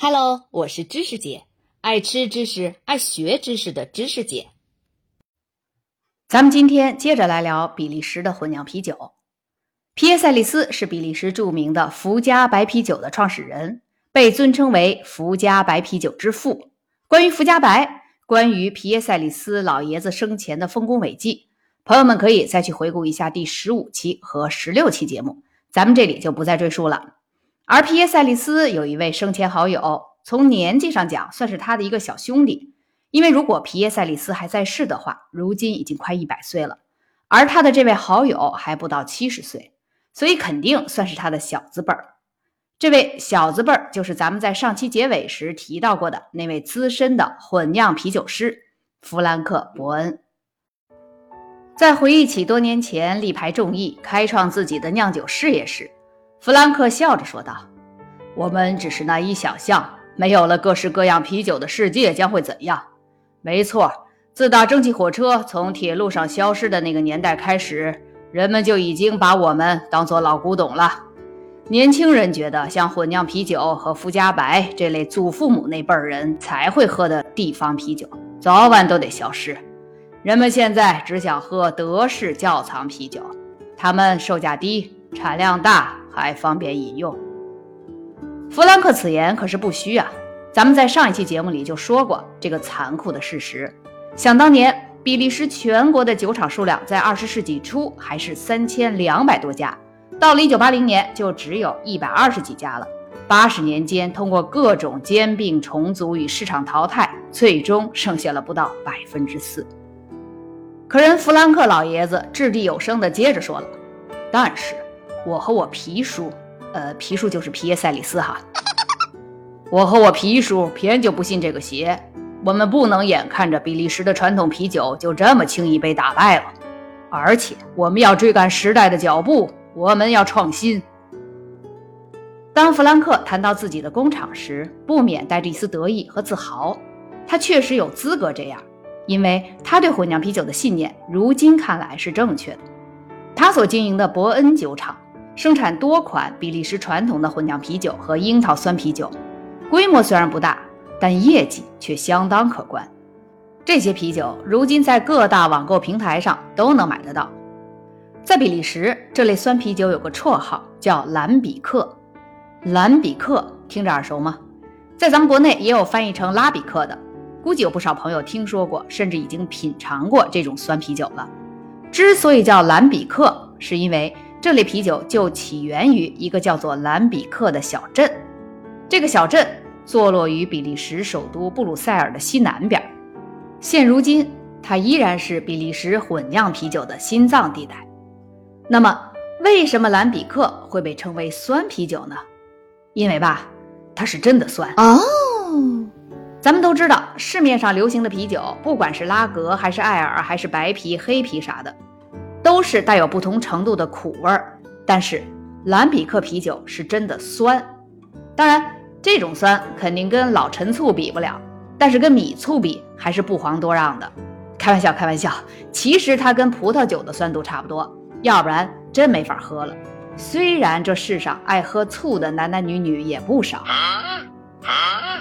Hello，我是知识姐，爱吃知识、爱学知识的知识姐。咱们今天接着来聊比利时的混酿啤酒。皮耶塞利斯是比利时著名的福加白啤酒的创始人，被尊称为福加白啤酒之父。关于福加白，关于皮耶塞利斯老爷子生前的丰功伟绩，朋友们可以再去回顾一下第十五期和十六期节目，咱们这里就不再赘述了。而皮耶塞利斯有一位生前好友，从年纪上讲算是他的一个小兄弟，因为如果皮耶塞利斯还在世的话，如今已经快一百岁了，而他的这位好友还不到七十岁，所以肯定算是他的小字辈儿。这位小字辈儿就是咱们在上期结尾时提到过的那位资深的混酿啤酒师弗兰克·伯恩。在回忆起多年前力排众议开创自己的酿酒事业时，弗兰克笑着说道：“我们只是难以想象，没有了各式各样啤酒的世界将会怎样。没错，自打蒸汽火车从铁路上消失的那个年代开始，人们就已经把我们当做老古董了。年轻人觉得，像混酿啤酒和福加白这类祖父母那辈人才会喝的地方啤酒，早晚都得消失。人们现在只想喝德式窖藏啤酒，它们售价低，产量大。”还方便饮用。弗兰克此言可是不虚啊！咱们在上一期节目里就说过这个残酷的事实。想当年，比利时全国的酒厂数量在二十世纪初还是三千两百多家，到了一九八零年就只有一百二十几家了。八十年间，通过各种兼并、重组与市场淘汰，最终剩下了不到百分之四。可人弗兰克老爷子掷地有声地接着说了：“但是。”我和我皮叔，呃，皮叔就是皮耶塞里斯哈。我和我皮叔偏就不信这个邪，我们不能眼看着比利时的传统啤酒就这么轻易被打败了，而且我们要追赶时代的脚步，我们要创新。当弗兰克谈到自己的工厂时，不免带着一丝得意和自豪。他确实有资格这样，因为他对混酿啤酒的信念，如今看来是正确的。他所经营的伯恩酒厂。生产多款比利时传统的混酿啤酒和樱桃酸啤酒，规模虽然不大，但业绩却相当可观。这些啤酒如今在各大网购平台上都能买得到。在比利时，这类酸啤酒有个绰号叫蓝比克。蓝比克听着耳熟吗？在咱们国内也有翻译成拉比克的，估计有不少朋友听说过，甚至已经品尝过这种酸啤酒了。之所以叫蓝比克，是因为。这类啤酒就起源于一个叫做兰比克的小镇，这个小镇坐落于比利时首都布鲁塞尔的西南边。现如今，它依然是比利时混酿啤酒的心脏地带。那么，为什么兰比克会被称为酸啤酒呢？因为吧，它是真的酸哦。咱们都知道，市面上流行的啤酒，不管是拉格还是艾尔还是白啤、黑啤啥的。都是带有不同程度的苦味儿，但是蓝比克啤酒是真的酸。当然，这种酸肯定跟老陈醋比不了，但是跟米醋比还是不遑多让的。开玩笑，开玩笑，其实它跟葡萄酒的酸度差不多，要不然真没法喝了。虽然这世上爱喝醋的男男女女也不少，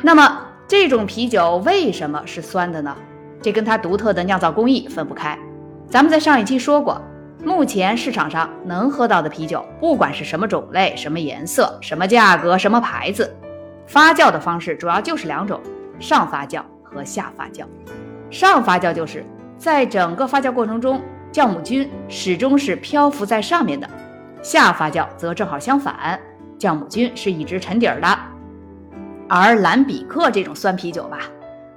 那么这种啤酒为什么是酸的呢？这跟它独特的酿造工艺分不开。咱们在上一期说过，目前市场上能喝到的啤酒，不管是什么种类、什么颜色、什么价格、什么牌子，发酵的方式主要就是两种：上发酵和下发酵。上发酵就是在整个发酵过程中，酵母菌始终是漂浮在上面的；下发酵则正好相反，酵母菌是一直沉底儿的。而兰比克这种酸啤酒吧，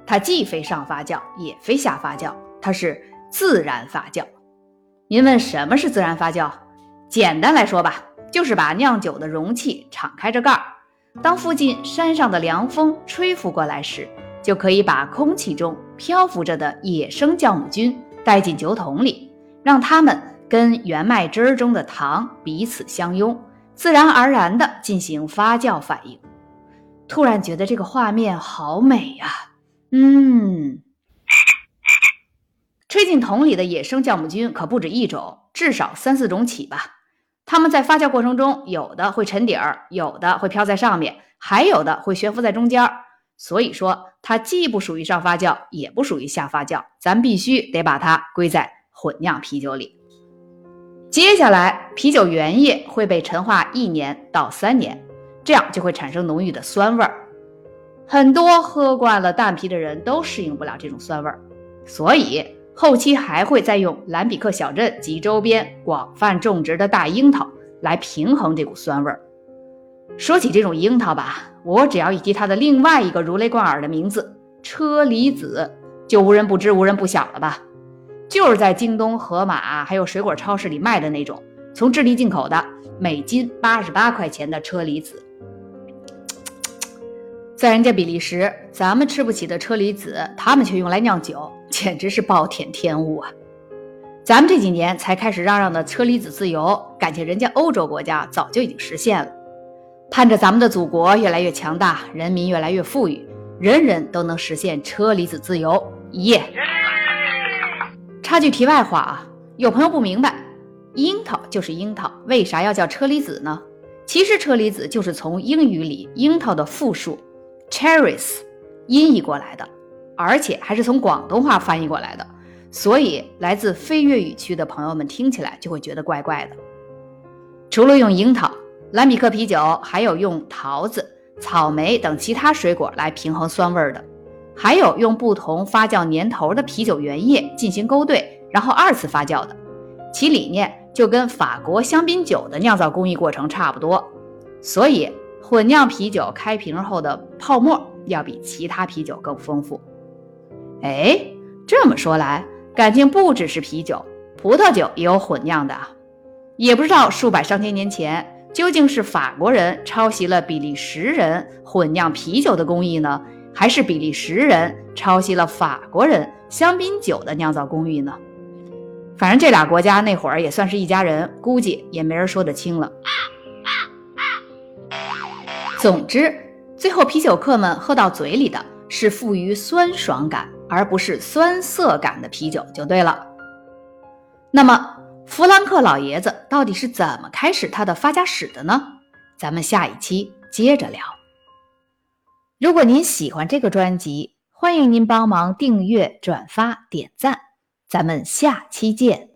它既非上发酵，也非下发酵，它是。自然发酵，您问什么是自然发酵？简单来说吧，就是把酿酒的容器敞开着盖儿，当附近山上的凉风吹拂过来时，就可以把空气中漂浮着的野生酵母菌带进酒桶里，让它们跟原麦汁儿中的糖彼此相拥，自然而然地进行发酵反应。突然觉得这个画面好美呀，嗯。吹进桶里的野生酵母菌可不止一种，至少三四种起吧。它们在发酵过程中，有的会沉底儿，有的会飘在上面，还有的会悬浮在中间儿。所以说，它既不属于上发酵，也不属于下发酵，咱必须得把它归在混酿啤酒里。接下来，啤酒原液会被陈化一年到三年，这样就会产生浓郁的酸味儿。很多喝惯了淡啤的人都适应不了这种酸味儿，所以后期还会再用兰比克小镇及周边广泛种植的大樱桃来平衡这股酸味儿。说起这种樱桃吧，我只要一提它的另外一个如雷贯耳的名字——车厘子，就无人不知、无人不晓了吧？就是在京东、盒马还有水果超市里卖的那种，从智利进口的，每斤八十八块钱的车厘子。在人家比利时，咱们吃不起的车厘子，他们却用来酿酒，简直是暴殄天物啊！咱们这几年才开始嚷嚷的车厘子自由，感情人家欧洲国家早就已经实现了。盼着咱们的祖国越来越强大，人民越来越富裕，人人都能实现车厘子自由，耶！插句题外话啊，有朋友不明白，樱桃就是樱桃，为啥要叫车厘子呢？其实车厘子就是从英语里樱桃的复数。Cherries 音译过来的，而且还是从广东话翻译过来的，所以来自非粤语区的朋友们听起来就会觉得怪怪的。除了用樱桃，兰比克啤酒还有用桃子、草莓等其他水果来平衡酸味的，还有用不同发酵年头的啤酒原液进行勾兑，然后二次发酵的，其理念就跟法国香槟酒的酿造工艺过程差不多，所以。混酿啤酒开瓶后的泡沫要比其他啤酒更丰富。哎，这么说来，感情不只是啤酒，葡萄酒也有混酿的。也不知道数百上千年前，究竟是法国人抄袭了比利时人混酿啤酒的工艺呢，还是比利时人抄袭了法国人香槟酒的酿造工艺呢？反正这俩国家那会儿也算是一家人，估计也没人说得清了。总之，最后啤酒客们喝到嘴里的是富于酸爽感，而不是酸涩感的啤酒就对了。那么，弗兰克老爷子到底是怎么开始他的发家史的呢？咱们下一期接着聊。如果您喜欢这个专辑，欢迎您帮忙订阅、转发、点赞。咱们下期见。